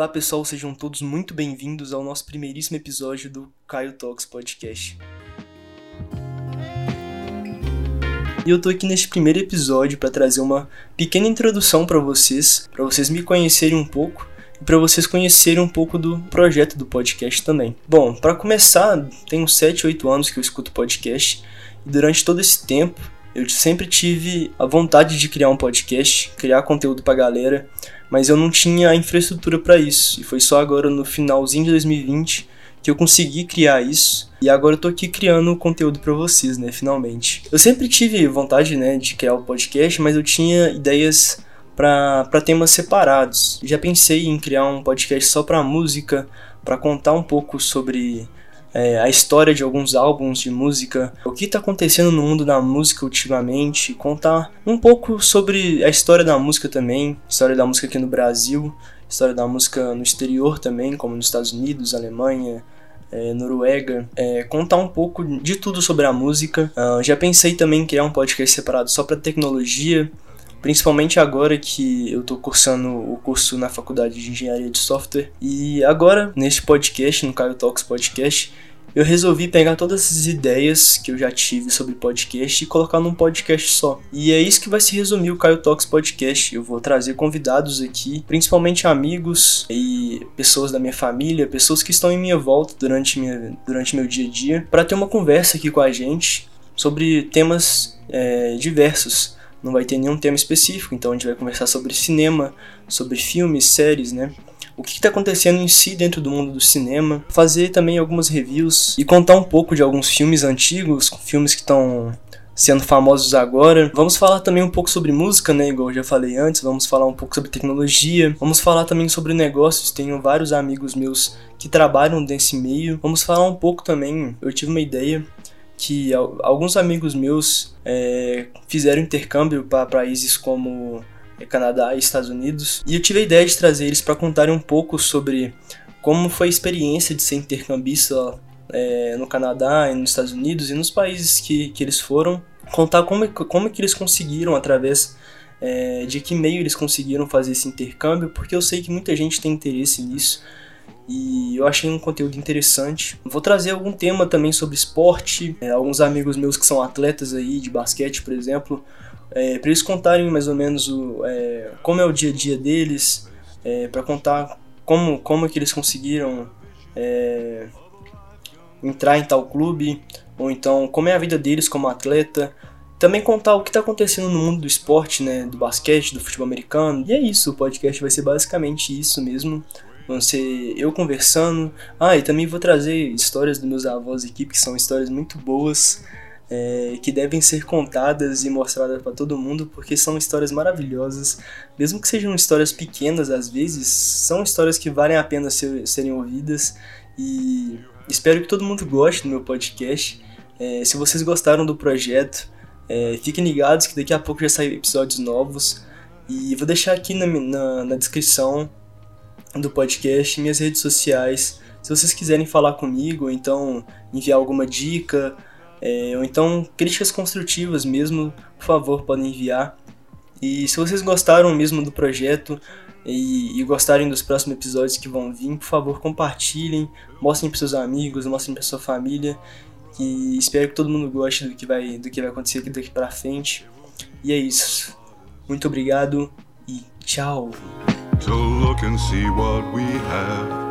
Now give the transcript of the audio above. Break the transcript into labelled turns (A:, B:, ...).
A: Olá pessoal, sejam todos muito bem-vindos ao nosso primeiríssimo episódio do Caio Talks Podcast. E eu tô aqui neste primeiro episódio para trazer uma pequena introdução para vocês, para vocês me conhecerem um pouco e para vocês conhecerem um pouco do projeto do podcast também. Bom, para começar, tenho 7, 8 anos que eu escuto podcast e durante todo esse tempo eu sempre tive a vontade de criar um podcast, criar conteúdo pra galera, mas eu não tinha a infraestrutura para isso. E foi só agora no finalzinho de 2020 que eu consegui criar isso. E agora eu tô aqui criando conteúdo para vocês, né, finalmente. Eu sempre tive vontade, né, de criar o um podcast, mas eu tinha ideias para temas separados. Já pensei em criar um podcast só para música, para contar um pouco sobre é, a história de alguns álbuns de música, o que está acontecendo no mundo da música ultimamente, contar um pouco sobre a história da música também, história da música aqui no Brasil, história da música no exterior também, como nos Estados Unidos, Alemanha, é, Noruega, é, contar um pouco de tudo sobre a música. Uh, já pensei também em criar um podcast separado só para tecnologia, principalmente agora que eu estou cursando o curso na faculdade de engenharia de software. E agora, neste podcast, no Caio Talks Podcast, eu resolvi pegar todas essas ideias que eu já tive sobre podcast e colocar num podcast só. E é isso que vai se resumir o Caio Talks Podcast. Eu vou trazer convidados aqui, principalmente amigos e pessoas da minha família, pessoas que estão em minha volta durante, minha, durante meu dia a dia, para ter uma conversa aqui com a gente sobre temas é, diversos não vai ter nenhum tema específico, então a gente vai conversar sobre cinema, sobre filmes, séries, né? O que está acontecendo em si dentro do mundo do cinema, fazer também algumas reviews e contar um pouco de alguns filmes antigos, filmes que estão sendo famosos agora. Vamos falar também um pouco sobre música, né? Igual eu já falei antes. Vamos falar um pouco sobre tecnologia. Vamos falar também sobre negócios. Tenho vários amigos meus que trabalham nesse meio. Vamos falar um pouco também. Eu tive uma ideia que alguns amigos meus é, fizeram intercâmbio para países como é, Canadá e Estados Unidos. E eu tive a ideia de trazer eles para contarem um pouco sobre como foi a experiência de ser intercambista é, no Canadá e nos Estados Unidos e nos países que, que eles foram. Contar como, como que eles conseguiram através é, de que meio eles conseguiram fazer esse intercâmbio porque eu sei que muita gente tem interesse nisso e eu achei um conteúdo interessante. Vou trazer algum tema também sobre esporte, é, alguns amigos meus que são atletas aí de basquete, por exemplo, é, para eles contarem mais ou menos o, é, como é o dia a dia deles, é, para contar como como é que eles conseguiram é, entrar em tal clube, ou então como é a vida deles como atleta. Também contar o que está acontecendo no mundo do esporte, né, do basquete, do futebol americano. E é isso, o podcast vai ser basicamente isso mesmo vão ser eu conversando. Ah, e também vou trazer histórias dos meus avós aqui, que são histórias muito boas, é, que devem ser contadas e mostradas para todo mundo, porque são histórias maravilhosas. Mesmo que sejam histórias pequenas às vezes, são histórias que valem a pena ser, serem ouvidas. E espero que todo mundo goste do meu podcast. É, se vocês gostaram do projeto, é, fiquem ligados que daqui a pouco já saem episódios novos. E vou deixar aqui na, na, na descrição do podcast, minhas redes sociais. Se vocês quiserem falar comigo, então enviar alguma dica, é, ou então críticas construtivas mesmo, por favor, podem enviar. E se vocês gostaram mesmo do projeto e, e gostarem dos próximos episódios que vão vir, por favor, compartilhem, mostrem para seus amigos, mostrem para sua família. E espero que todo mundo goste do que vai, do que vai acontecer aqui daqui para frente. E é isso. Muito obrigado e tchau.
B: To look and see what we have.